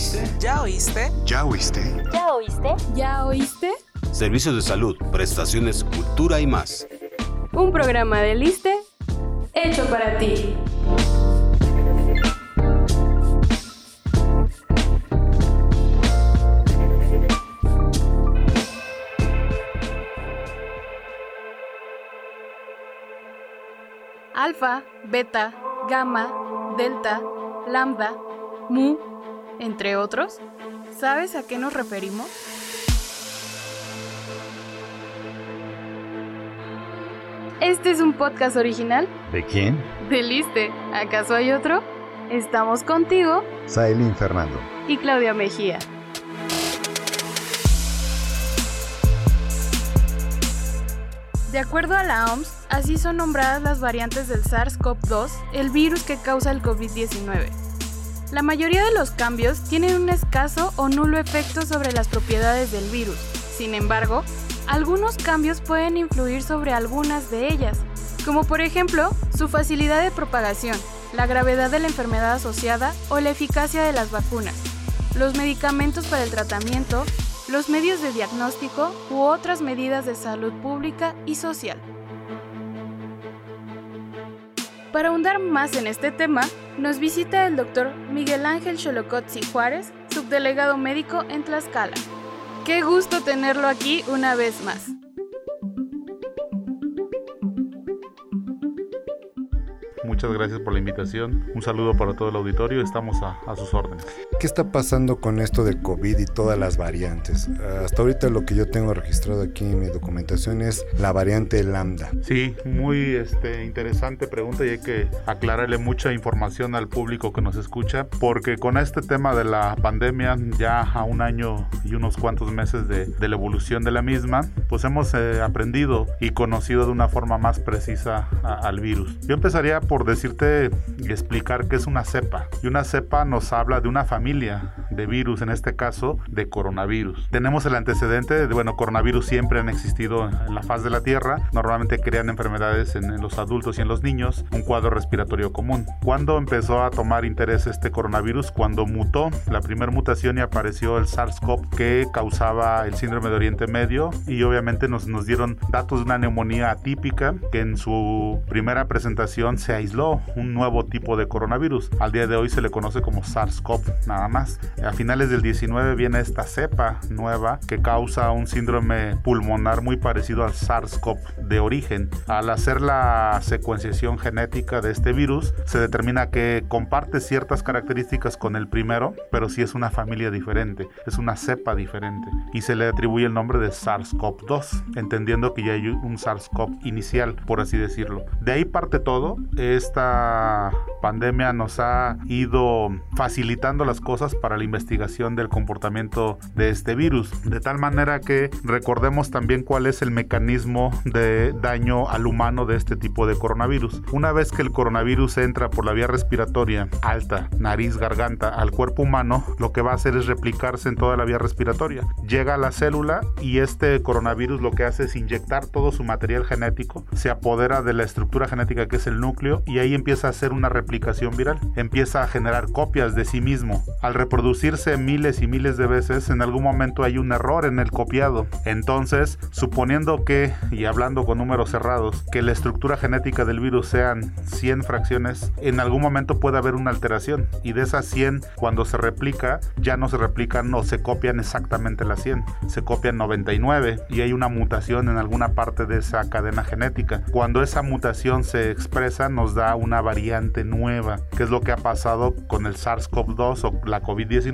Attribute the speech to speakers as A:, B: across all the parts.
A: oíste?
B: ¿Ya oíste?
A: ¿Ya oíste?
C: ¿Ya oíste?
D: ¿Ya oíste?
A: Servicios de salud, prestaciones, cultura y más.
D: Un programa de Liste hecho para ti. Alfa, beta, gamma, delta, lambda, mu, entre otros. ¿Sabes a qué nos referimos? Este es un podcast original
E: ¿De quién?
D: de Liste. ¿Acaso hay otro? Estamos contigo
E: Sailin Fernando.
D: y Claudia Mejía. De acuerdo a la OMS, así son nombradas las variantes del SARS-CoV-2, el virus que causa el COVID-19. La mayoría de los cambios tienen un escaso o nulo efecto sobre las propiedades del virus. Sin embargo, algunos cambios pueden influir sobre algunas de ellas, como por ejemplo su facilidad de propagación, la gravedad de la enfermedad asociada o la eficacia de las vacunas, los medicamentos para el tratamiento, los medios de diagnóstico u otras medidas de salud pública y social. Para ahondar más en este tema, nos visita el doctor Miguel Ángel Xolocotzi Juárez, subdelegado médico en Tlaxcala. Qué gusto tenerlo aquí una vez más.
F: Muchas gracias por la invitación. Un saludo para todo el auditorio. Estamos a, a, sus órdenes.
E: ¿Qué está pasando con esto de COVID y todas las variantes? Hasta ahorita lo que yo tengo registrado aquí en mi documentación es la variante lambda.
F: Sí, muy este, interesante pregunta y hay que aclararle mucha información al público que nos escucha porque con este tema de la pandemia ya a un año y unos cuantos meses de, de la evolución de la misma, pues hemos eh, aprendido y conocido de una forma más precisa a, al virus. Yo empezaría por decirte y explicar qué es una cepa. Y una cepa nos habla de una familia de virus, en este caso de coronavirus. Tenemos el antecedente de, bueno, coronavirus siempre han existido en la faz de la Tierra. Normalmente crean enfermedades en, en los adultos y en los niños, un cuadro respiratorio común. ¿Cuándo empezó a tomar interés este coronavirus? Cuando mutó la primera mutación y apareció el SARS-CoV que causaba el síndrome de Oriente Medio y obviamente nos, nos dieron datos de una neumonía atípica que en su primera presentación se aisló un nuevo tipo de coronavirus. Al día de hoy se le conoce como SARS-CoV nada más. A finales del 19 viene esta cepa nueva que causa un síndrome pulmonar muy parecido al SARS-CoV de origen. Al hacer la secuenciación genética de este virus, se determina que comparte ciertas características con el primero, pero sí es una familia diferente, es una cepa diferente y se le atribuye el nombre de SARS-CoV-2, entendiendo que ya hay un SARS-CoV inicial, por así decirlo. De ahí parte todo esta pandemia nos ha ido facilitando las cosas para la investigación del comportamiento de este virus, de tal manera que recordemos también cuál es el mecanismo de daño al humano de este tipo de coronavirus. Una vez que el coronavirus entra por la vía respiratoria alta, nariz, garganta, al cuerpo humano, lo que va a hacer es replicarse en toda la vía respiratoria. Llega a la célula y este coronavirus lo que hace es inyectar todo su material genético, se apodera de la estructura genética que es el núcleo y ahí empieza a hacer una replicación viral. Empieza a generar copias de sí mismo. Al reproducirse miles y miles de veces, en algún momento hay un error en el copiado. Entonces, suponiendo que, y hablando con números cerrados, que la estructura genética del virus sean 100 fracciones, en algún momento puede haber una alteración. Y de esas 100, cuando se replica, ya no se replican o se copian exactamente las 100. Se copian 99 y hay una mutación en alguna parte de esa cadena genética. Cuando esa mutación se expresa, nos da una variante nueva, que es lo que ha pasado con el SARS-CoV-2 o la COVID-19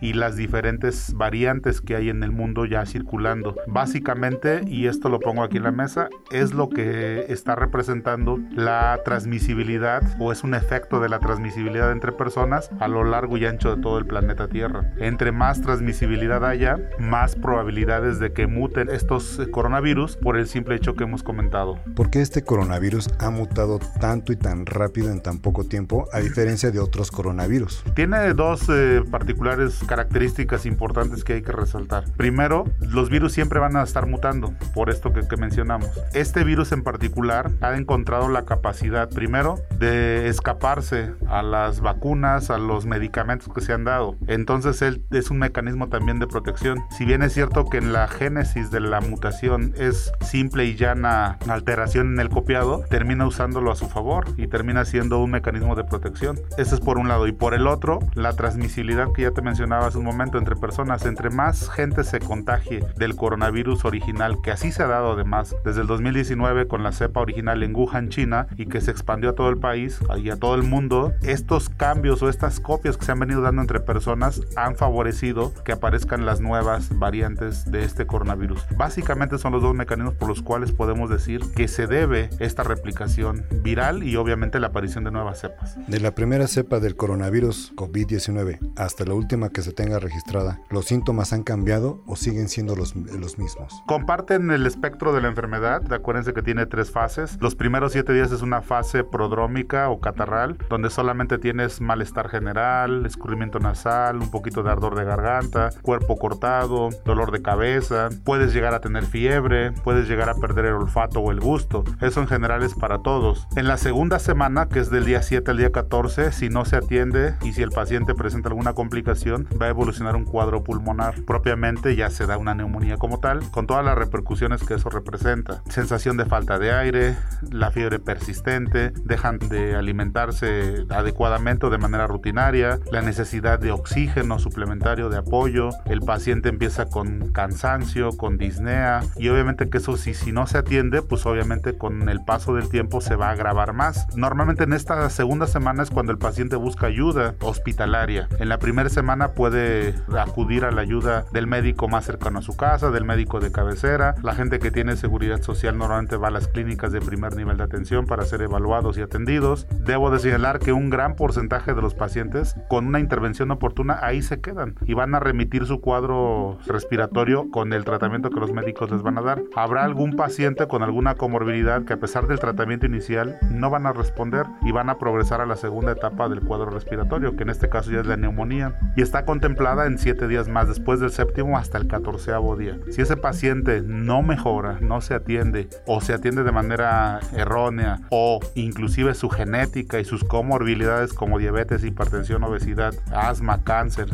F: y las diferentes variantes que hay en el mundo ya circulando. Básicamente, y esto lo pongo aquí en la mesa, es lo que está representando la transmisibilidad o es un efecto de la transmisibilidad entre personas a lo largo y ancho de todo el planeta Tierra. Entre más transmisibilidad haya, más probabilidades de que muten estos coronavirus por el simple hecho que hemos comentado.
E: ¿Por qué este coronavirus ha mutado tanto y tan rápido en tan poco tiempo a diferencia de otros coronavirus?
F: Tiene dos eh, particulares características importantes que hay que resaltar. Primero, los virus siempre van a estar mutando, por esto que, que mencionamos. Este virus en particular ha encontrado la capacidad, primero, de escaparse a las vacunas, a los medicamentos que se han dado. Entonces, él es un mecanismo también de protección. Si bien es cierto que en la génesis de la mutación es simple y llana alteración en el copiado, termina usándolo a su favor y termina siendo un mecanismo de protección. Ese es por un lado. Y por el otro, la transmisibilidad que ya te mencionaba hace un momento entre personas. Entre más gente se contagie del coronavirus original, que así se ha dado además desde el 2019 con la cepa original en Wuhan, China, y que se expandió a todo el país y a todo el mundo, estos cambios o estas copias que se han venido dando entre personas han favorecido que aparezcan las nuevas variantes de este coronavirus. Básicamente son los dos mecanismos por los cuales podemos decir que se debe esta replicación viral y obviamente la aparición de nuevas cepas.
E: De la primera cepa del coronavirus COVID-19 hasta la última que se tenga registrada, ¿los síntomas han cambiado o siguen siendo los, los mismos?
F: Comparten el espectro de la enfermedad. Acuérdense que tiene tres fases. Los primeros siete días es una fase prodrómica o catarral, donde solamente tienes malestar general, escurrimiento nasal, un poquito de ardor de garganta, cuerpo cortado, dolor de cabeza. Puedes llegar a tener fiebre, puedes llegar a perder el olfato o el gusto. Eso en general es para todos. En la segunda semana, que es del día 7 al día 14, si no se atiende y si el paciente presenta alguna complicación, va a evolucionar un cuadro pulmonar. Propiamente ya se da una neumonía como tal, con todas las repercusiones que eso representa. Sensación de falta de aire, la fiebre persistente, dejan de alimentarse adecuadamente o de manera rutinaria, la necesidad de oxígeno suplementario de apoyo, el paciente empieza con cansancio, con disnea y obviamente que eso si, si no se atiende, pues obviamente con el paso del tiempo se va a agravar más. Normalmente en esta segunda semana es cuando el paciente busca ayuda hospitalaria. En la primera semana puede acudir a la ayuda del médico más cercano a su casa, del médico de cabecera. La gente que tiene seguridad social normalmente va a las clínicas de primer nivel de atención para ser evaluados y atendidos. Debo de señalar que un gran porcentaje de los pacientes con una intervención oportuna ahí se quedan y van a remitir su cuadro respiratorio con el tratamiento que los médicos les van a dar. Habrá algún paciente con alguna comorbilidad que a pesar del tratamiento inicial no van a responder y van a progresar a la segunda etapa del cuadro respiratorio, que en este caso ya es la neumonía, y está contemplada en 7 días más después del séptimo hasta el catorceavo día. Si ese paciente no mejora, no se atiende o se atiende de manera errónea o inclusive su genética y sus comorbilidades como diabetes, hipertensión, obesidad, asma, cáncer,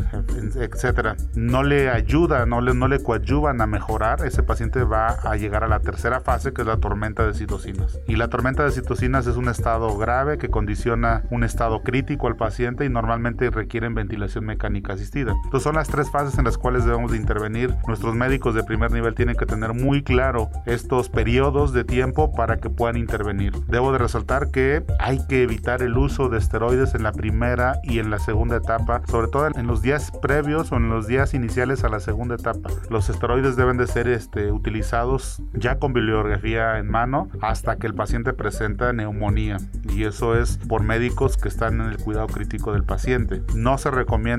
F: etcétera, no le ayuda, no le, no le coadyuvan a mejorar, ese paciente va a llegar a la tercera fase que es la tormenta de citocinas. Y la tormenta de citocinas es un estado grave que condiciona un estado crítico al paciente y normalmente requieren ventilación mecánica asistida. Entonces son las tres fases en las cuales debemos de intervenir. Nuestros médicos de primer nivel tienen que tener muy claro estos periodos de tiempo para que puedan intervenir. Debo de resaltar que hay que evitar el uso de esteroides en la primera y en la segunda etapa, sobre todo en los días previos o en los días iniciales a la segunda etapa. Los esteroides deben de ser este, utilizados ya con bibliografía en mano hasta que el paciente presenta neumonía y eso es por médicos que están en el cuidado crítico del paciente. No se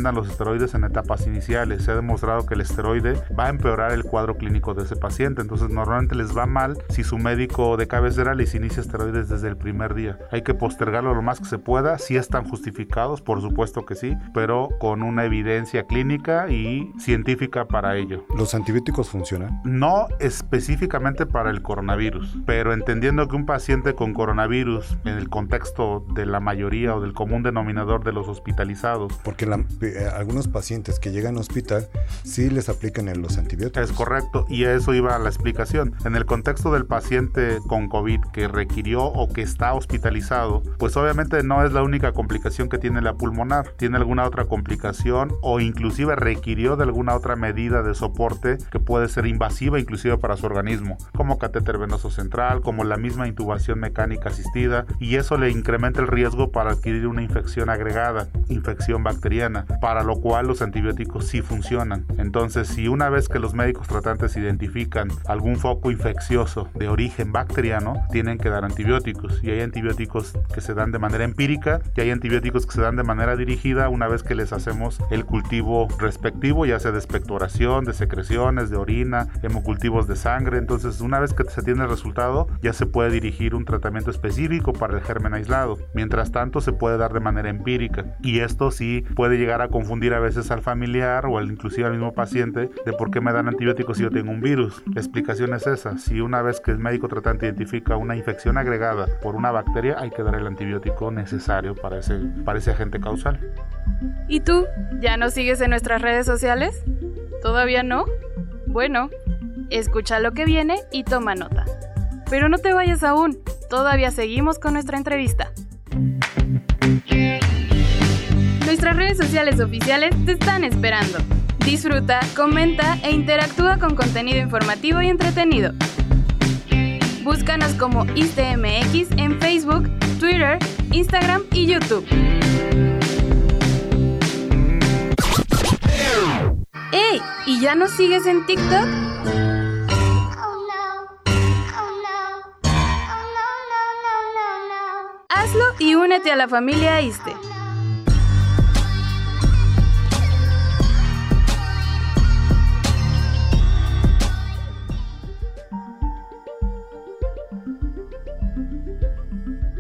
F: recomiendan los esteroides en etapas iniciales. Se ha demostrado que el esteroide va a empeorar el cuadro clínico de ese paciente. Entonces normalmente les va mal si su médico de cabecera les inicia esteroides desde el primer día. Hay que postergarlo lo más que se pueda. Si están justificados, por supuesto que sí, pero con una evidencia clínica y científica para ello.
E: ¿Los antibióticos funcionan?
F: No específicamente para el coronavirus, pero entendiendo que un paciente con coronavirus en el contexto de la mayoría o del común denominador de los hospitalizados.
E: Porque la, eh, algunos pacientes que llegan al hospital sí les aplican los antibióticos.
F: Es correcto, y a eso iba la explicación. En el contexto del paciente con COVID que requirió o que está hospitalizado, pues obviamente no es la única complicación que tiene la pulmonar. Tiene alguna otra complicación o inclusive requirió de alguna otra medida de soporte que puede ser invasiva inclusive para su organismo, como catéter venoso central, como la misma intubación mecánica asistida, y eso le incrementa el riesgo para adquirir una infección agregada, infección bacteriana, para lo cual los antibióticos sí funcionan. Entonces, si una vez que los médicos tratantes identifican algún foco infeccioso de origen bacteriano, tienen que dar antibióticos. Y hay antibióticos que se dan de manera empírica y hay antibióticos que se dan de manera dirigida una vez que les hacemos el cultivo respectivo, ya sea de expectoración, de secreciones, de orina, hemocultivos de sangre. Entonces, una vez que se tiene el resultado, ya se puede dirigir un tratamiento específico para el germen aislado. Mientras tanto, se puede dar de manera empírica y esto sí puede llegar a confundir a veces al familiar o al, inclusive al mismo paciente de por qué me dan antibióticos si yo tengo un virus. La explicación es esa. Si una vez que el médico tratante identifica una infección agregada por una bacteria, hay que dar el antibiótico necesario para ese, para ese agente causal.
D: ¿Y tú? ¿Ya nos sigues en nuestras redes sociales? ¿Todavía no? Bueno, escucha lo que viene y toma nota. Pero no te vayas aún, todavía seguimos con nuestra entrevista. Nuestras redes sociales oficiales te están esperando. Disfruta, comenta e interactúa con contenido informativo y entretenido. Búscanos como ISTMX en Facebook, Twitter, Instagram y YouTube. ¡Ey! ¿Y ya nos sigues en TikTok? Hazlo y únete a la familia ISTE.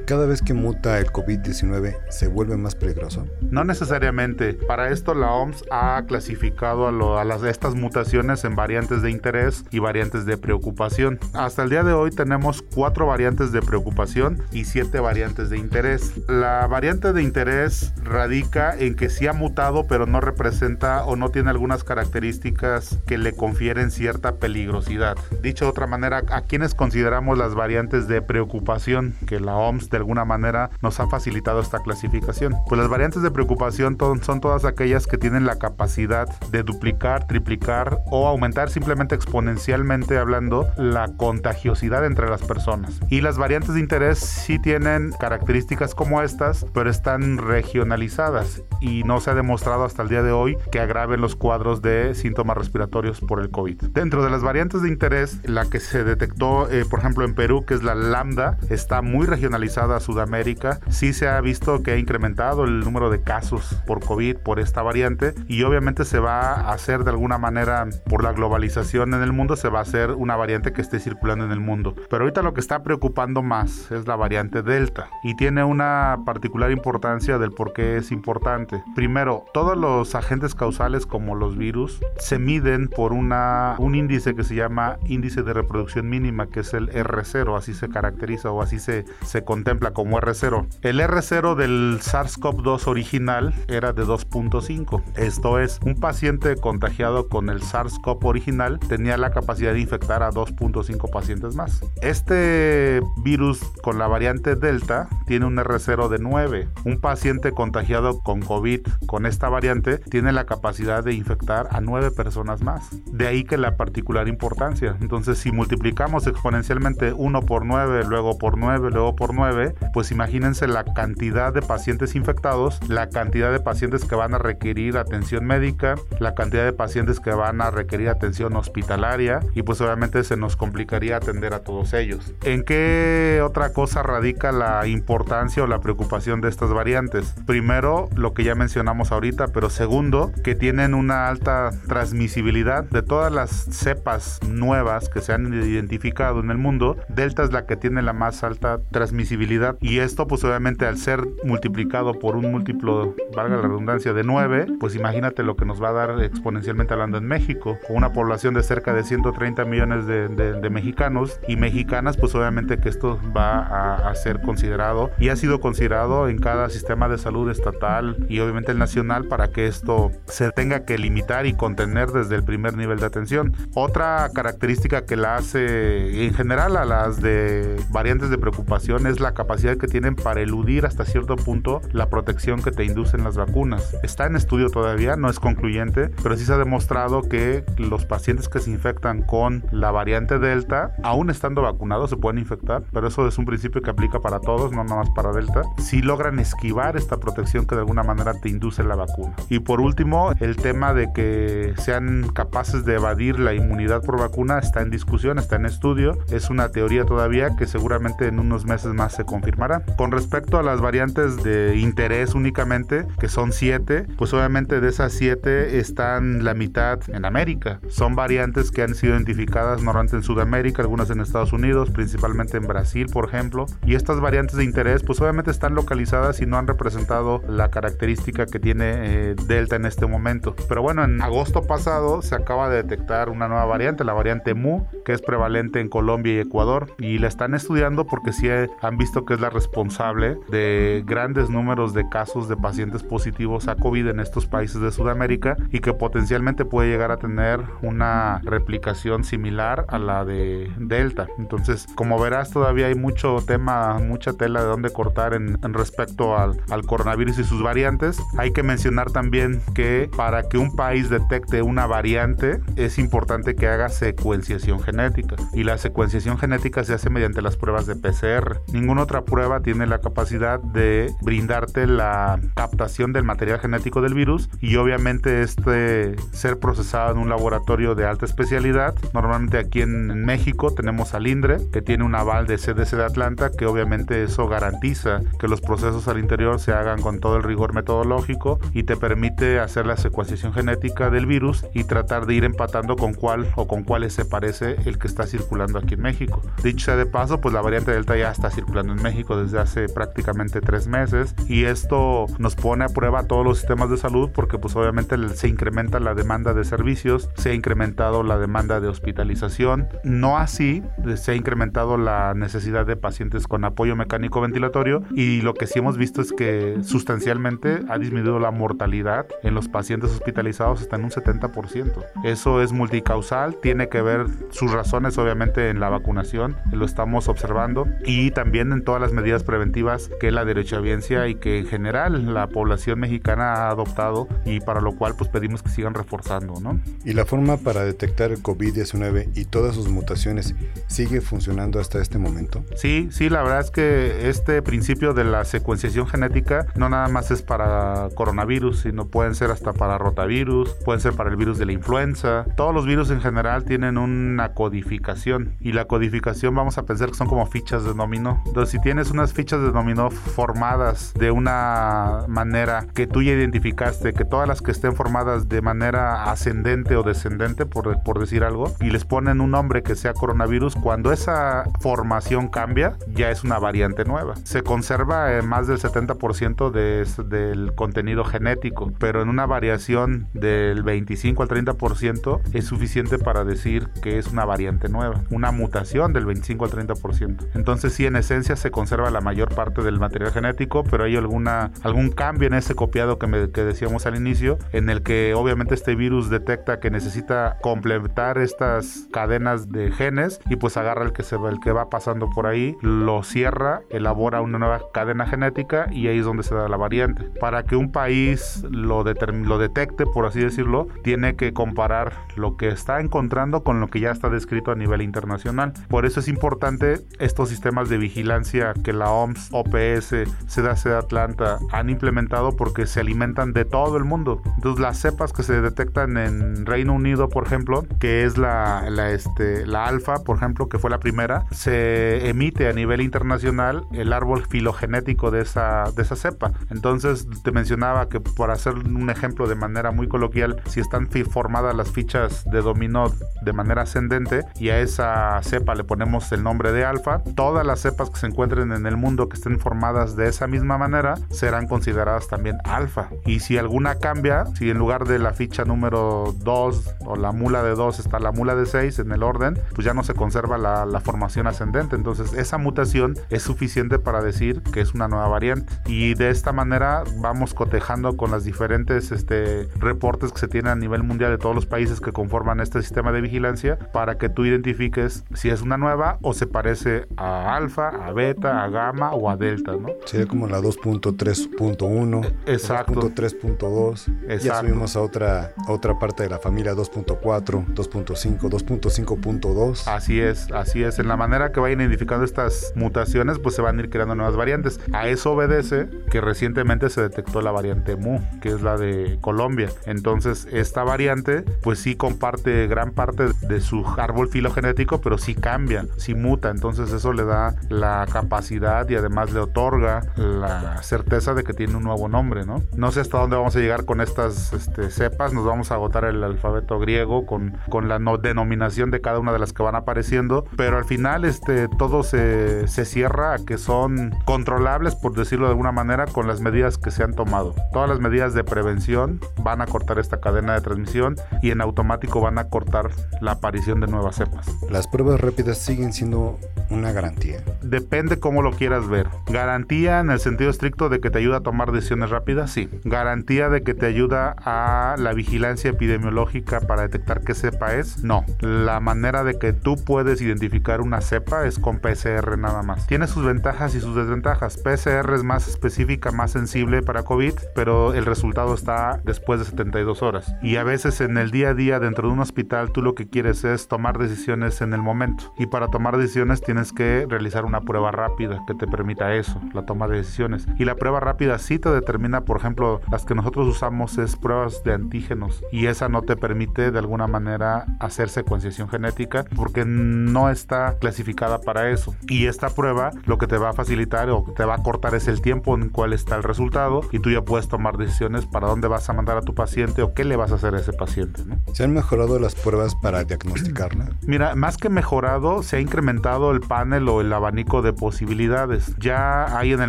E: Cada vez que muta el COVID-19 se vuelve más peligroso?
F: No necesariamente. Para esto la OMS ha clasificado a, las, estas mutaciones en variantes de interés y variantes de preocupación. Hasta el día de hoy tenemos cuatro variantes de preocupación y siete variantes de interés. La variante de interés radica en que sí ha mutado pero no representa o no tiene algunas características que le confieren cierta peligrosidad. Dicho de otra manera, ¿a quienes consideramos las variantes de preocupación que la OMS de alguna manera nos ha facilitado esta clasificación. Pues las variantes de preocupación son todas aquellas que tienen la capacidad de duplicar, triplicar o aumentar simplemente exponencialmente hablando la contagiosidad entre las personas. Y las variantes de interés sí tienen características como estas, pero están regionalizadas y no se ha demostrado hasta el día de hoy que agraven los cuadros de síntomas respiratorios por el COVID. Dentro de las variantes de interés, la que se detectó, eh, por ejemplo, en Perú, que es la lambda, está muy regionalizada a Sudamérica, sí se ha visto que ha incrementado el número de casos por COVID por esta variante y obviamente se va a hacer de alguna manera por la globalización en el mundo, se va a hacer una variante que esté circulando en el mundo. Pero ahorita lo que está preocupando más es la variante Delta y tiene una particular importancia del por qué es importante. Primero, todos los agentes causales como los virus se miden por una, un índice que se llama índice de reproducción mínima, que es el R0, así se caracteriza o así se, se contempla como R0. El R0 del SARS-CoV-2 original era de 2.5. Esto es, un paciente contagiado con el SARS-CoV original tenía la capacidad de infectar a 2.5 pacientes más. Este virus con la variante Delta tiene un R0 de 9. Un paciente contagiado con COVID con esta variante tiene la capacidad de infectar a 9 personas más. De ahí que la particular importancia. Entonces, si multiplicamos exponencialmente 1 por 9, luego por 9, luego por 9, pues imagínense la cantidad de pacientes infectados, la cantidad de pacientes que van a requerir atención médica, la cantidad de pacientes que van a requerir atención hospitalaria y pues obviamente se nos complicaría atender a todos ellos. ¿En qué otra cosa radica la importancia o la preocupación de estas variantes? Primero, lo que ya mencionamos ahorita, pero segundo, que tienen una alta transmisibilidad de todas las cepas nuevas que se han identificado en el mundo. Delta es la que tiene la más alta transmisibilidad y esto pues obviamente al ser multiplicado por un múltiplo, valga la redundancia, de 9, pues imagínate lo que nos va a dar exponencialmente hablando en México, con una población de cerca de 130 millones de, mexicanos y mexicanas, pues obviamente que esto va a, a, ser considerado y ha sido considerado en cada sistema de salud estatal y obviamente el nacional para que esto se tenga que limitar y contener desde el primer nivel de atención. Otra característica que la hace en general a las de variantes de preocupación es la capacidad que tienen para eludir hasta cierto punto la protección que te inducen las vacunas. Está en estudio todavía, no es concluyente, pero sí se ha demostrado que los pacientes que se infectan con la variante Delta, aún estando vacunados, se pueden infectar, pero eso es un principio que aplica para todos, no nada más para Delta, si logran esquivar esta protección que de alguna manera te induce la vacuna. Y por último, el tema de que sean capaces de evadir la inmunidad por vacuna está en discusión, está en estudio, es una teoría todavía que seguramente en unos meses más se confirmará. Con respecto a las variantes de interés únicamente, que son siete, pues obviamente de esas siete están la mitad en América. Son variantes que han sido identificadas normalmente en Sudamérica, algunas en Estados Unidos, principalmente en Brasil, por ejemplo. Y estas variantes de interés, pues obviamente están localizadas y no han representado la característica que tiene eh, Delta en este momento. Pero bueno, en agosto pasado se acaba de detectar una nueva variante, la variante Mu, que es prevalente en Colombia y Ecuador. Y la están estudiando porque sí han visto que es la responsable de grandes números de casos de pacientes positivos a COVID en estos países de Sudamérica y que potencialmente puede llegar a tener una replicación similar a la de Delta. Entonces, como verás, todavía hay mucho tema, mucha tela de dónde cortar en, respecto al, al coronavirus y sus variantes. Hay que mencionar también que para que un país detecte una variante es importante que haga secuenciación genética y la secuenciación genética se hace mediante las pruebas de PCR. Ninguna otra prueba tiene la capacidad de brindarte la captación del material genético del virus y obviamente este ser procesado en un laboratorio de alta especialidad. Normalmente aquí en México tenemos al INDRE que tiene un aval de CDC de Atlanta que obviamente eso garantiza que los procesos al interior se hagan con todo el rigor metodológico y te permite hacer la secuenciación genética del virus y tratar de ir empatando con cuál o con cuáles se parece el que está circulando aquí en México. Dicho sea de paso, pues la variante Delta ya está circulando en México desde hace prácticamente tres meses y esto nos pone a prueba todos los sistemas de salud porque pues obviamente se incrementa la demanda de servicios, se ha incrementado la demanda de hospitalización, no así se ha incrementado la necesidad de pacientes con apoyo mecánico ventilatorio y lo que sí hemos visto es que sustancialmente ha disminuido la mortalidad en los pacientes hospitalizados hasta en un 70%. Eso es multicausal, tiene que ver sus razones obviamente en la vacunación, lo estamos observando, y también en todas las medidas preventivas que la derechohabiencia y que en general la población mexicana ha adoptado y para lo cual pues pedimos que sigan reforzando, ¿no?
E: ¿Y la forma para detectar el COVID-19 y todas sus mutaciones sigue funcionando hasta este momento?
F: Sí, sí, la verdad es que este principio de la secuenciación genética no nada más es para coronavirus, sino pueden ser hasta para rotavirus, pueden ser para el virus de la influenza. Todos los virus en general tienen una codificación y la codificación vamos a pensar que son como fichas de dominó. Entonces, si tienes unas fichas de dominó formadas de una manera que tú ya identificaste, que todas las que estén formadas de manera ascendente o descendente, por, por decir algo, y les ponen un nombre que sea coronavirus, cuando esa formación cambia, ya es una variante nueva. Se conserva en más del 70% de, del contenido genético, pero en una variación del 25 al 30% es suficiente para decir que es una variante nueva, una mutación del 25 al 30%. Entonces sí, en esencia se conserva la mayor parte del material genético, pero hay alguna, algún cambio en ese copiado que, me, que decíamos al inicio, en el que obviamente este virus detecta que necesita completar estas cadenas de genes y pues agarra el que, se, el que va pasando por ahí, lo cierra, elabora una nueva cadena genética y ahí es donde se da la variante. Para que un país lo, lo detecte, por así decirlo, tiene que comparar lo que está encontrando con lo que ya está descrito a nivel internacional. Por eso es importante estos sistemas de vigilancia que la OMS, OPS, CDC de Atlanta han implementado porque se alimentan de todo el mundo. Entonces las cepas que se detectan en Reino Unido, por ejemplo, que es la, la, este, la alfa, por ejemplo, que fue la primera, se emite a nivel internacional el árbol filogenético de esa, de esa cepa. Entonces te mencionaba que por hacer un ejemplo de manera muy coloquial, si están formadas las fichas de dominó de manera ascendente y a esa cepa le ponemos el nombre de alfa, todas las cepas que se encuentren en el mundo que estén formadas de esa misma manera serán consideradas también alfa. Y si alguna cambia, si en lugar de la ficha número 2 o la mula de 2 está la mula de 6 en el orden, pues ya no se conserva la, la formación ascendente. Entonces esa mutación es suficiente para decir que es una nueva variante. Y de esta manera vamos cotejando con las diferentes este, reportes que se tienen a nivel mundial de todos los países que conforman este sistema de vigilancia para que tú identifiques si es una nueva o se parece a alfa, a beta, a gamma o a delta, ¿no?
E: Sería como la 2.3.1,
F: Exacto.
E: 2.3.2. Ya subimos a otra, a otra parte de la familia 2.4, 2.5, 2.5.2.
F: Así es, así es. En la manera que vayan identificando estas mutaciones, pues se van a ir creando nuevas variantes. A eso obedece que recientemente se detectó la variante MU, que es la de Colombia. Entonces, esta variante, pues sí comparte gran parte de su árbol filogenético, pero sí cambia, sí muta. Entonces, eso le da la capacidad y además le otorga la certeza de que tiene un nuevo nombre, ¿no? No sé hasta dónde vamos a llegar con estas este, cepas, nos vamos a agotar el alfabeto griego con, con la denominación de cada una de las que van apareciendo, pero al final este, todo se, se cierra a que son controlables, por decirlo de alguna manera, con las medidas que se han tomado. Todas las medidas de prevención van a cortar esta cadena de transmisión y en automático van a cortar la aparición de nuevas cepas.
E: Las pruebas rápidas siguen siendo una garantía.
F: Depende cómo lo quieras ver. Garantía en el sentido estricto de que te ayuda a tomar decisiones rápidas, sí. Garantía de que te ayuda a la vigilancia epidemiológica para detectar qué cepa es, no. La manera de que tú puedes identificar una cepa es con PCR nada más. Tiene sus ventajas y sus desventajas. PCR es más específica, más sensible para COVID, pero el resultado está después de 72 horas. Y a veces en el día a día dentro de un hospital tú lo que quieres es tomar decisiones en el momento. Y para tomar decisiones tienes que realizar una prueba rápida que te permita eso, la toma de decisiones. Y la prueba rápida sí te determina, por ejemplo, las que nosotros usamos es pruebas de antígenos. Y esa no te permite de alguna manera hacer secuenciación genética porque no está clasificada para eso. Y esta prueba lo que te va a facilitar o te va a cortar es el tiempo en cual está el resultado y tú ya puedes tomar decisiones para dónde vas a mandar a tu paciente o qué le vas a hacer a ese paciente.
E: ¿Se han mejorado las pruebas para diagnosticarla?
F: Mira, más que mejorado, se ha incrementado el panel o el abanico de posibilidades. Ya hay en el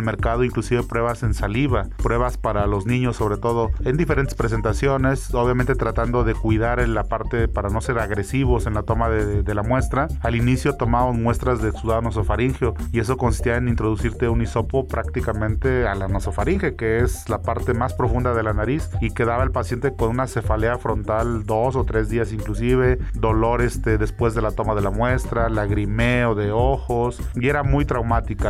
F: mercado inclusive pruebas en saliva, pruebas para los niños sobre todo, en diferentes presentaciones, obviamente tratando de cuidar la parte para no ser agresivos en la toma de, de la muestra. Al inicio tomábamos muestras de sudado nasofaringeo y eso consistía en introducirte un hisopo prácticamente a la nasofaringe, que es la parte más profunda de la nariz y quedaba el paciente con una cefalea frontal dos o tres días inclusive, dolor este, después de la toma de la muestra, lagrimeo de ojos y era muy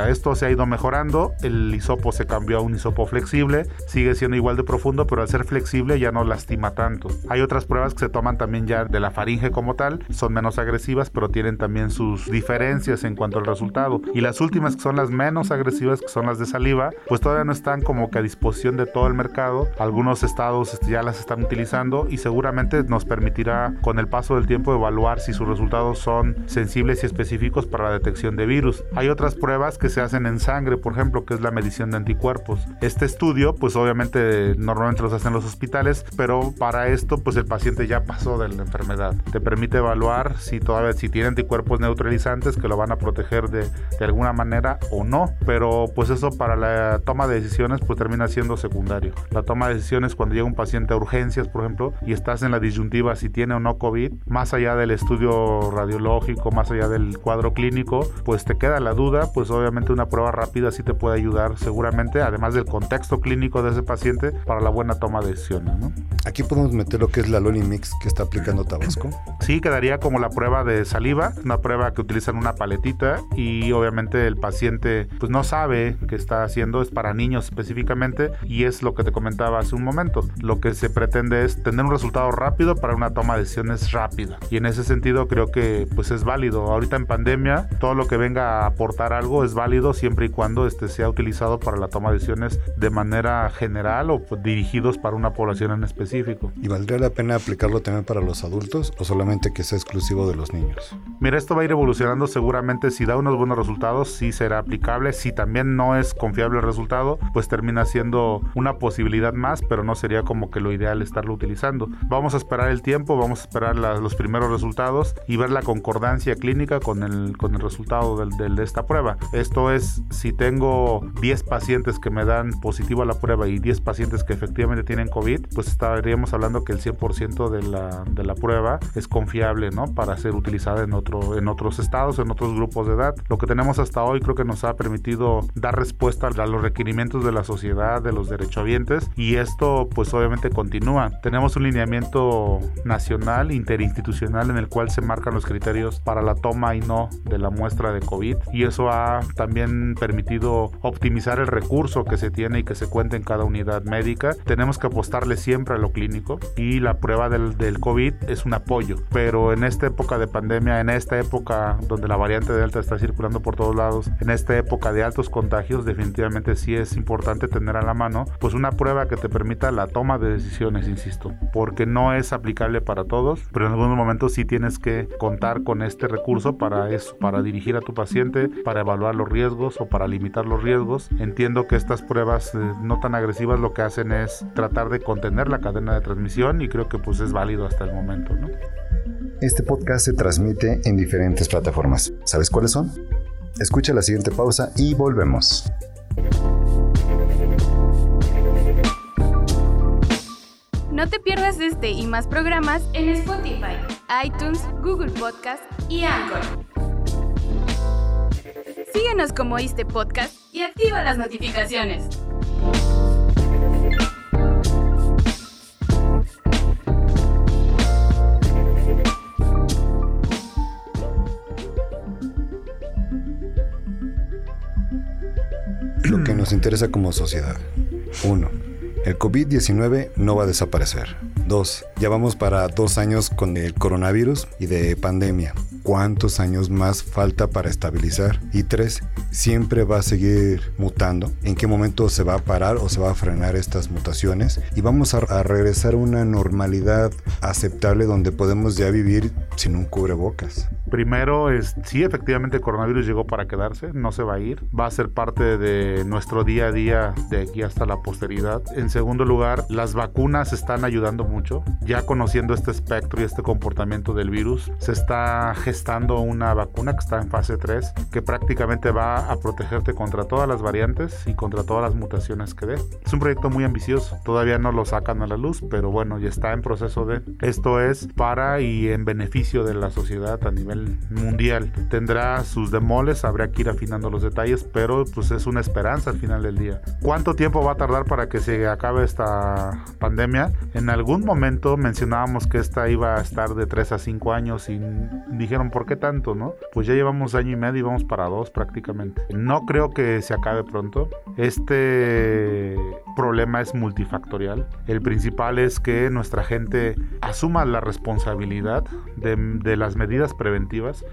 F: Esto se ha ido mejorando, el hisopo se cambió a un hisopo flexible, sigue siendo igual de profundo, pero al ser flexible ya no lastima tanto. Hay otras pruebas que se toman también ya de la faringe como tal, son menos agresivas, pero tienen también sus diferencias en cuanto al resultado. Y las últimas que son las menos agresivas, que son las de saliva, pues todavía no están como que a disposición de todo el mercado. Algunos estados este, ya las están utilizando y seguramente nos permitirá con el paso del tiempo evaluar si sus resultados son sensibles y específicos para la detección de virus. Hay otras pruebas que se hacen en sangre, por ejemplo, que es la medición de anticuerpos. Este estudio, pues obviamente normalmente los hacen en los hospitales, pero para esto, pues el paciente ya pasó de la enfermedad. Te permite evaluar si todavía si tiene anticuerpos neutralizantes que lo van a proteger de, de alguna manera o no, pero pues eso para la toma de decisiones pues termina siendo secundario. La toma de decisiones cuando llega un paciente a urgencias, por ejemplo, y estás en la disyuntiva si tiene o no COVID, más allá del estudio radiológico, más allá del cuadro clínico, pues te queda la duda, pues obviamente una prueba rápida sí te puede ayudar seguramente, además del contexto clínico de ese paciente, para la buena toma de decisiones. ¿no?
E: Aquí podemos meter lo que es la Loli Mix que está aplicando Tabasco.
F: Sí, quedaría como la prueba de saliva, una prueba que utilizan una paletita y obviamente el paciente pues no sabe qué está haciendo, es para niños específicamente y es lo que te comentaba hace un momento. Lo que se pretende es tener un resultado rápido para una toma de decisiones rápida y en ese sentido creo que pues es válido. Ahorita en pandemia todo lo que venga a aportar algo es válido siempre y cuando este sea utilizado para la toma de decisiones de manera general o dirigidos para una población en específico.
E: ¿Y valdría la pena aplicarlo también para los adultos o solamente que sea exclusivo de los niños?
F: Mira, esto va a ir evolucionando seguramente si da unos buenos resultados, sí será aplicable. Si también no es confiable el resultado, pues termina siendo una posibilidad más, pero no sería como que lo ideal estarlo utilizando. Vamos a esperar el tiempo, vamos a esperar la, los primeros resultados y ver la concordancia clínica con el, con el resultado del, del, de esta prueba. Esto es, si tengo 10 pacientes que me dan positivo a la prueba y 10 pacientes que efectivamente tienen COVID, pues estaríamos hablando que el 100% de la, de la prueba es confiable, ¿no? Para ser utilizada en, otro, en otros estados, en otros grupos de edad. Lo que tenemos hasta hoy creo que nos ha permitido dar respuesta a los requerimientos de la sociedad, de los derechohabientes y esto pues obviamente continúa. Tenemos un lineamiento nacional, interinstitucional en el cual se marcan los criterios para la toma y no de la muestra de COVID y eso ha también permitido optimizar el recurso que se tiene y que se cuenta en cada unidad médica. Tenemos que apostarle siempre a lo clínico y la prueba del, del COVID es un apoyo, pero en esta época de pandemia, en esta época donde la variante Delta está circulando por todos lados, en esta época de altos contagios, definitivamente sí es importante tener a la mano pues una prueba que te permita la toma de decisiones, insisto, porque no es aplicable para todos, pero en algunos momentos sí tienes que contar con este recurso para eso, para dirigir a tu paciente, para evaluar los riesgos o para limitar los riesgos. Entiendo que estas pruebas eh, no tan agresivas lo que hacen es tratar de contener la cadena de transmisión y creo que pues es válido hasta el momento, ¿no?
E: Este podcast se transmite en diferentes plataformas. ¿Sabes cuáles son? Escucha la siguiente pausa y volvemos.
D: No te pierdas este y más programas en Spotify, iTunes, Google Podcast y Anchor. Síguenos como este podcast y activa las notificaciones.
E: Lo que nos interesa como sociedad. 1. El COVID-19 no va a desaparecer. 2. Ya vamos para dos años con el coronavirus y de pandemia. ¿Cuántos años más falta para estabilizar? Y 3. Siempre va a seguir mutando. ¿En qué momento se va a parar o se va a frenar estas mutaciones? Y vamos a regresar a una normalidad aceptable donde podemos ya vivir sin un cubrebocas.
F: Primero, es, sí, efectivamente el coronavirus llegó para quedarse, no se va a ir, va a ser parte de nuestro día a día de aquí hasta la posteridad. En segundo lugar, las vacunas están ayudando mucho. Ya conociendo este espectro y este comportamiento del virus, se está gestando una vacuna que está en fase 3, que prácticamente va a protegerte contra todas las variantes y contra todas las mutaciones que dé. Es un proyecto muy ambicioso, todavía no lo sacan a la luz, pero bueno, ya está en proceso de... Esto es para y en beneficio de la sociedad a nivel mundial. Tendrá sus demoles, habrá que ir afinando los detalles, pero pues es una esperanza al final del día. ¿Cuánto tiempo va a tardar para que se acabe esta pandemia? En algún momento mencionábamos que esta iba a estar de 3 a 5 años y dijeron, ¿por qué tanto, no? Pues ya llevamos año y medio y vamos para dos prácticamente. No creo que se acabe pronto. Este problema es multifactorial. El principal es que nuestra gente asuma la responsabilidad de, de las medidas preventivas,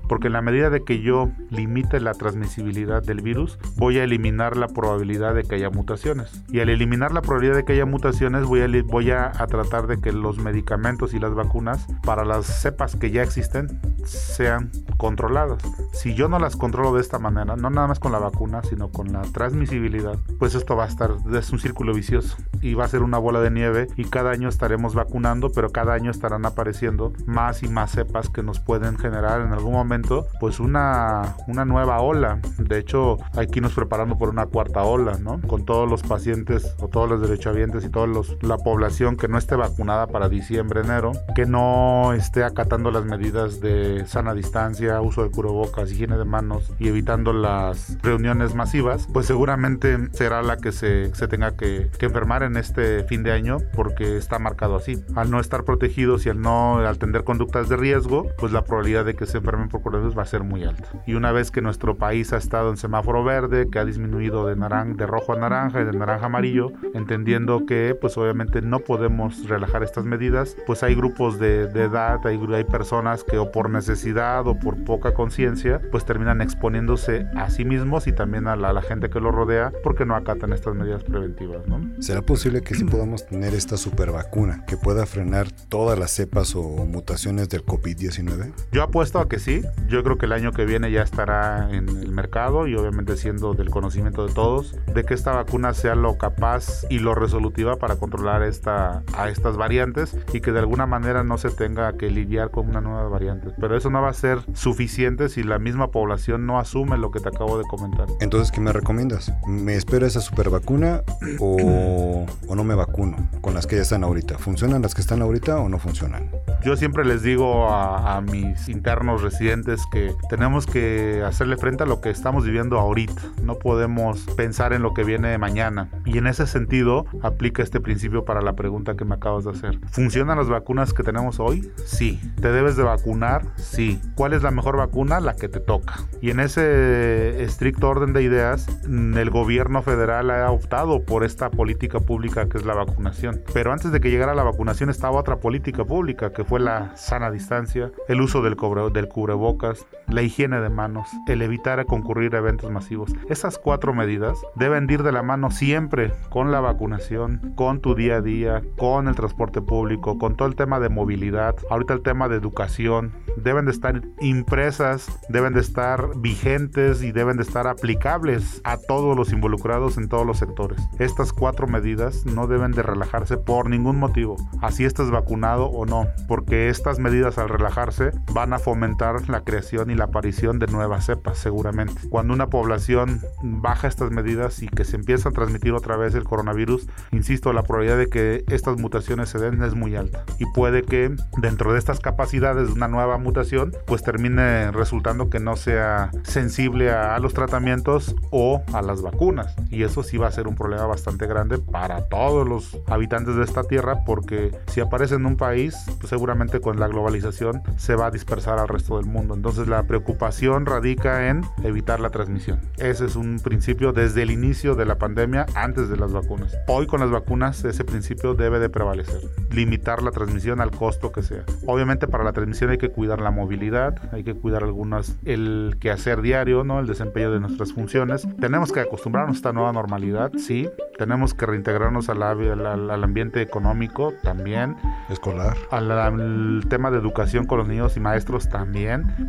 F: porque en la medida de que yo limite la transmisibilidad del virus, voy a eliminar la probabilidad de que haya mutaciones. Y al eliminar la probabilidad de que haya mutaciones, voy a, voy a tratar de que los medicamentos y las vacunas para las cepas que ya existen sean controladas. Si yo no las controlo de esta manera, no nada más con la vacuna, sino con la transmisibilidad, pues esto va a estar, es un círculo vicioso y va a ser una bola de nieve y cada año estaremos vacunando, pero cada año estarán apareciendo más y más cepas que nos pueden generar en algún momento pues una, una nueva ola. De hecho, hay que irnos preparando por una cuarta ola, ¿no? Con todos los pacientes o todos los derechohabientes y toda la población que no esté vacunada para diciembre, enero, que no esté acatando las medidas de sana distancia, uso de cubrebocas, higiene de manos y evitando las reuniones masivas, pues seguramente será la que se, se tenga que, que enfermar en este fin de año porque está marcado así. Al no estar protegidos y al no al conductas de riesgo, pues la probabilidad de que se enfermen por coronavirus va a ser muy alta. Y una vez que nuestro país ha estado en semáforo verde, que ha disminuido de, naran de rojo a naranja y de naranja a amarillo, entendiendo que pues obviamente no podemos relajar estas medidas, pues hay grupos de, de edad, hay, hay personas que o por necesidad o por poca conciencia, pues terminan exponiéndose a sí mismos y también a la, a la, gente que los rodea porque no acatan estas medidas preventivas. ¿no?
E: ¿Será posible que sí podamos tener esta super vacuna que pueda frenar todas las cepas o mutaciones del COVID-19?
F: Yo apuesto a que sí. Yo creo que el año que viene ya estará en el mercado y obviamente siendo del conocimiento de todos de que esta vacuna sea lo capaz y lo resolutiva para controlar esta, a estas variantes y que de alguna manera no se tenga que lidiar con una nueva variante. Pero eso no va a ser suficiente si la misma población no asume lo que te acabo de comentar.
E: Entonces, ¿qué me recomiendas? ¿Me espero esa super vacuna o, o no me vacuno con las que ya están ahorita? ¿Funcionan las que están ahorita o no funcionan?
F: Yo siempre les digo a, a mis internos residentes que tenemos que hacerle frente a lo que estamos viviendo ahorita. No podemos pensar en lo que viene mañana. Y en ese sentido aplica este principio para la pregunta que me acabas de hacer. ¿Funcionan las vacunas que tenemos hoy? Sí. ¿Te debes de vacunar? Sí. ¿Cuál es la mejor vacuna? La que te toca. Y en ese estricto orden de ideas, el gobierno federal ha optado por esta política pública que es la vacunación. Pero antes de que llegara la vacunación estaba otra política pública que fue la sana distancia, el uso del, del cubrebocas, la higiene de manos, el evitar concurrir a eventos masivos. Esas cuatro medidas deben ir de la mano siempre con la vacunación, con tu día a día, con el transporte público, con todo el tema de movilidad, ahorita el tema de educación, deben de estar impresas, deben de estar vigentes y deben de estar aplicables a todos los involucrados en todos los sectores. Estas cuatro medidas no deben de relajarse por ningún motivo, así estés vacunado o no, porque estas medidas al relajarse van a fomentar la creación y la aparición de nuevas cepas seguramente. Cuando una población baja estas medidas y que se empieza a transmitir otra vez el coronavirus, insisto, la probabilidad de que estas mutaciones se den es muy alta y puede que dentro de estas capacidades de una nueva mutación pues termine resultando que no sea sensible a, los tratamientos o a las vacunas y eso sí va a ser un problema bastante grande para todos los habitantes de esta tierra porque si aparece en un país pues seguramente con la globalización se va a dispersar al resto del mundo. Entonces la preocupación radica en evitar la transmisión. Ese es un principio desde el inicio de la pandemia antes de las vacunas. Hoy con las vacunas ese principio debe de prevalecer. Limitar la transmisión al costo que sea. Obviamente para la transmisión hay que cuidar la movilidad hay que cuidar algunas el quehacer diario no el desempeño de nuestras funciones. Tenemos que acostumbrarnos a esta nueva normalidad sí. Tenemos que reintegrarnos al, al, ambiente económico también.
E: Escolar.
F: Al, tema de educación con los niños y maestros también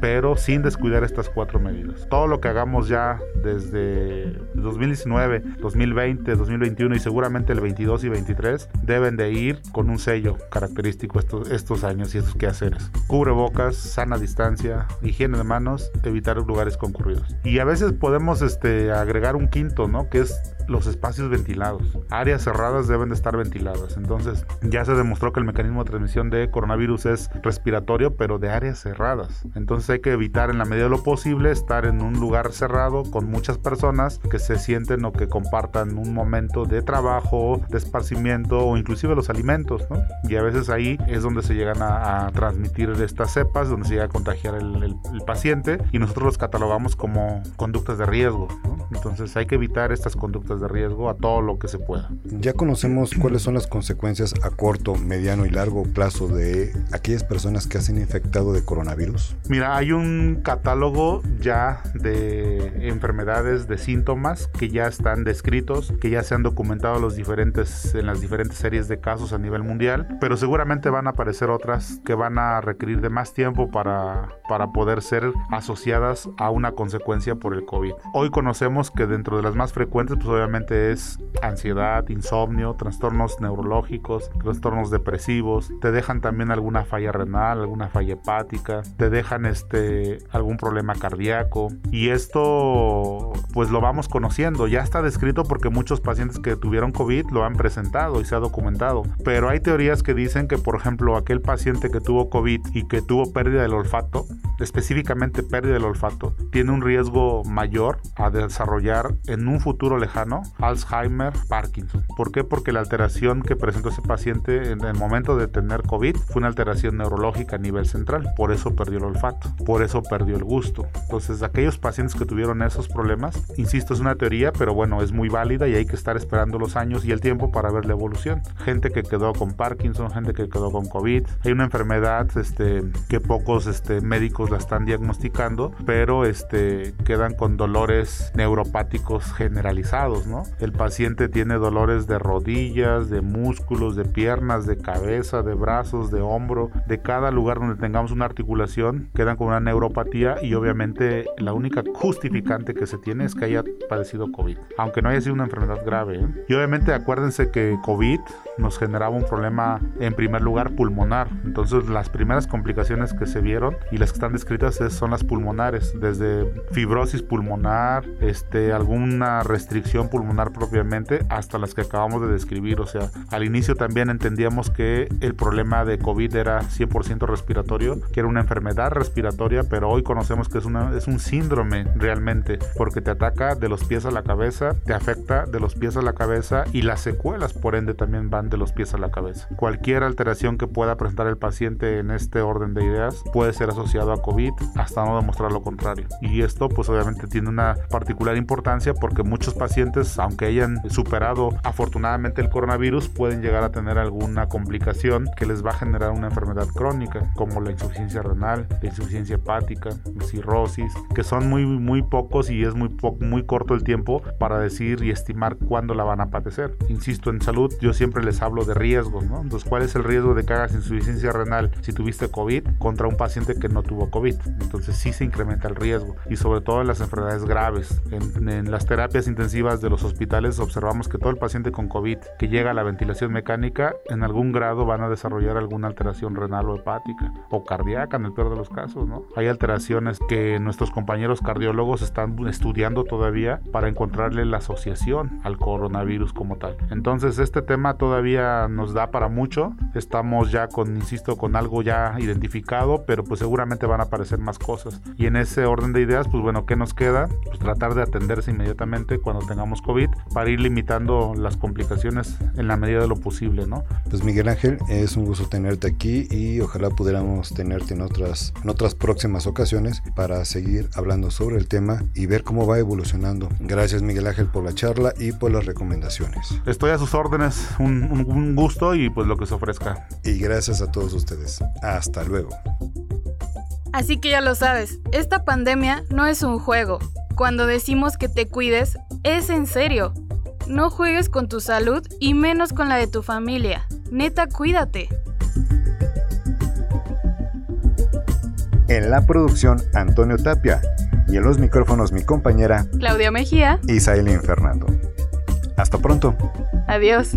F: pero sin descuidar estas cuatro medidas. Todo lo que hagamos ya desde 2019 2020 2021 y seguramente el 22 y 23 deben de ir con un sello característico estos, estos años y estos quehaceres. Cubrebocas sana distancia higiene de manos evitar lugares concurridos. Y a veces podemos este agregar un quinto no que es los espacios ventilados. Áreas cerradas deben de estar ventiladas. Entonces, ya se demostró que el mecanismo de transmisión de coronavirus es respiratorio, pero de áreas cerradas. Entonces hay que evitar en la medida de lo posible estar en un lugar cerrado con muchas personas que se sienten o que compartan un momento de trabajo, de esparcimiento o inclusive los alimentos, ¿no? Y a veces ahí es donde se llegan a, transmitir estas cepas, donde se llega a contagiar el, el paciente y nosotros los catalogamos como conductas de riesgo, ¿no? Entonces hay que evitar estas conductas de riesgo a todo lo que se pueda.
E: Ya conocemos cuáles son las consecuencias a corto, mediano y largo plazo de aquellas personas que han infectado de coronavirus.
F: Mira, hay un catálogo ya de enfermedades, de síntomas que ya están descritos, que ya se han documentado los diferentes, en las diferentes series de casos a nivel mundial, pero seguramente van a aparecer otras que van a requerir de más tiempo para, para poder ser asociadas a una consecuencia por el COVID. Hoy conocemos que dentro de las más frecuentes, pues es ansiedad, insomnio, trastornos neurológicos, trastornos depresivos, te dejan también alguna falla renal, alguna falla hepática, te dejan este algún problema cardíaco. Y esto pues lo vamos conociendo, ya está descrito porque muchos pacientes que tuvieron COVID lo han presentado y se ha documentado, pero hay teorías que dicen que por ejemplo aquel paciente que tuvo COVID y que tuvo pérdida del olfato, específicamente pérdida del olfato, tiene un riesgo mayor a desarrollar en un futuro lejano Alzheimer, Parkinson. ¿Por qué? Porque la alteración que presentó ese paciente en el momento de tener COVID fue una alteración neurológica a nivel central. Por eso perdió el olfato, por eso perdió el gusto. Entonces, aquellos pacientes que tuvieron esos problemas, insisto, es una teoría, pero bueno, es muy válida y hay que estar esperando los años y el tiempo para ver la evolución. Gente que quedó con Parkinson, gente que quedó con COVID. Hay una enfermedad este, que pocos este, médicos la están diagnosticando, pero este, quedan con dolores neuropáticos generalizados el paciente tiene dolores de rodillas, de músculos, de piernas, de cabeza, de brazos, de hombro, de cada lugar donde tengamos una articulación, quedan con una neuropatía y obviamente la única justificante que se tiene es que haya padecido COVID, aunque no haya sido una enfermedad grave. ¿eh? Y obviamente acuérdense que COVID nos generaba un problema en primer lugar pulmonar, entonces las primeras complicaciones que se vieron y las que están descritas son las pulmonares, desde fibrosis pulmonar, este, alguna restricción pulmonar propiamente hasta las que acabamos de describir. O sea, al inicio también entendíamos que el problema de COVID era 100% respiratorio, que era una enfermedad respiratoria, pero hoy conocemos que es, una, es un síndrome realmente, porque te ataca de los pies a la cabeza, te afecta de los pies a la cabeza y las secuelas por ende también van van de los pies a la cabeza. Cualquier alteración que pueda presentar el paciente en este orden de ideas puede ser asociado a COVID hasta no demostrar lo contrario. Y esto pues obviamente tiene una particular importancia porque muchos pacientes, aunque hayan superado afortunadamente el coronavirus, pueden llegar a tener alguna complicación que les va a generar una enfermedad crónica como la insuficiencia renal, la insuficiencia hepática, cirrosis, que son muy muy pocos y es muy muy corto el tiempo para decir y estimar cuándo la van a padecer. Insisto, en salud yo siempre les hablo de riesgos, ¿no? Entonces, ¿cuál es el riesgo de que hagas insuficiencia renal si tuviste COVID contra un paciente que no tuvo COVID? Entonces sí se incrementa el riesgo y sobre todo en las enfermedades graves. En, en las terapias intensivas de los hospitales observamos que todo el paciente con COVID que llega a la ventilación mecánica en algún grado van a desarrollar alguna alteración renal o hepática o cardíaca en el peor de los casos, ¿no? Hay alteraciones que nuestros compañeros cardiólogos están estudiando todavía para encontrarle la asociación al coronavirus como tal. Entonces este tema todavía nos da para mucho. Estamos ya con, insisto, con algo ya identificado, pero pues seguramente van a aparecer más cosas. Y en ese orden de ideas, pues bueno, ¿qué nos queda? Pues tratar de atenderse inmediatamente cuando tengamos COVID para ir limitando las complicaciones en la medida de lo posible, ¿no?
E: Pues Miguel Ángel, es un gusto tenerte aquí y ojalá pudiéramos tenerte en otras, en otras próximas ocasiones para seguir hablando sobre el tema y ver cómo va evolucionando. Gracias Miguel Ángel por la charla y por las recomendaciones.
F: Estoy a sus órdenes, un, un gusto y pues lo que se ofrezca.
E: Y gracias a todos ustedes. Hasta luego.
D: Así que ya lo sabes, esta pandemia no es un juego. Cuando decimos que te cuides, es en serio. No juegues con tu salud y menos con la de tu familia. Neta, cuídate.
E: En la producción, Antonio Tapia. Y en los micrófonos, mi compañera
D: Claudia Mejía
E: y Sailin Fernando. Hasta pronto.
D: Adiós.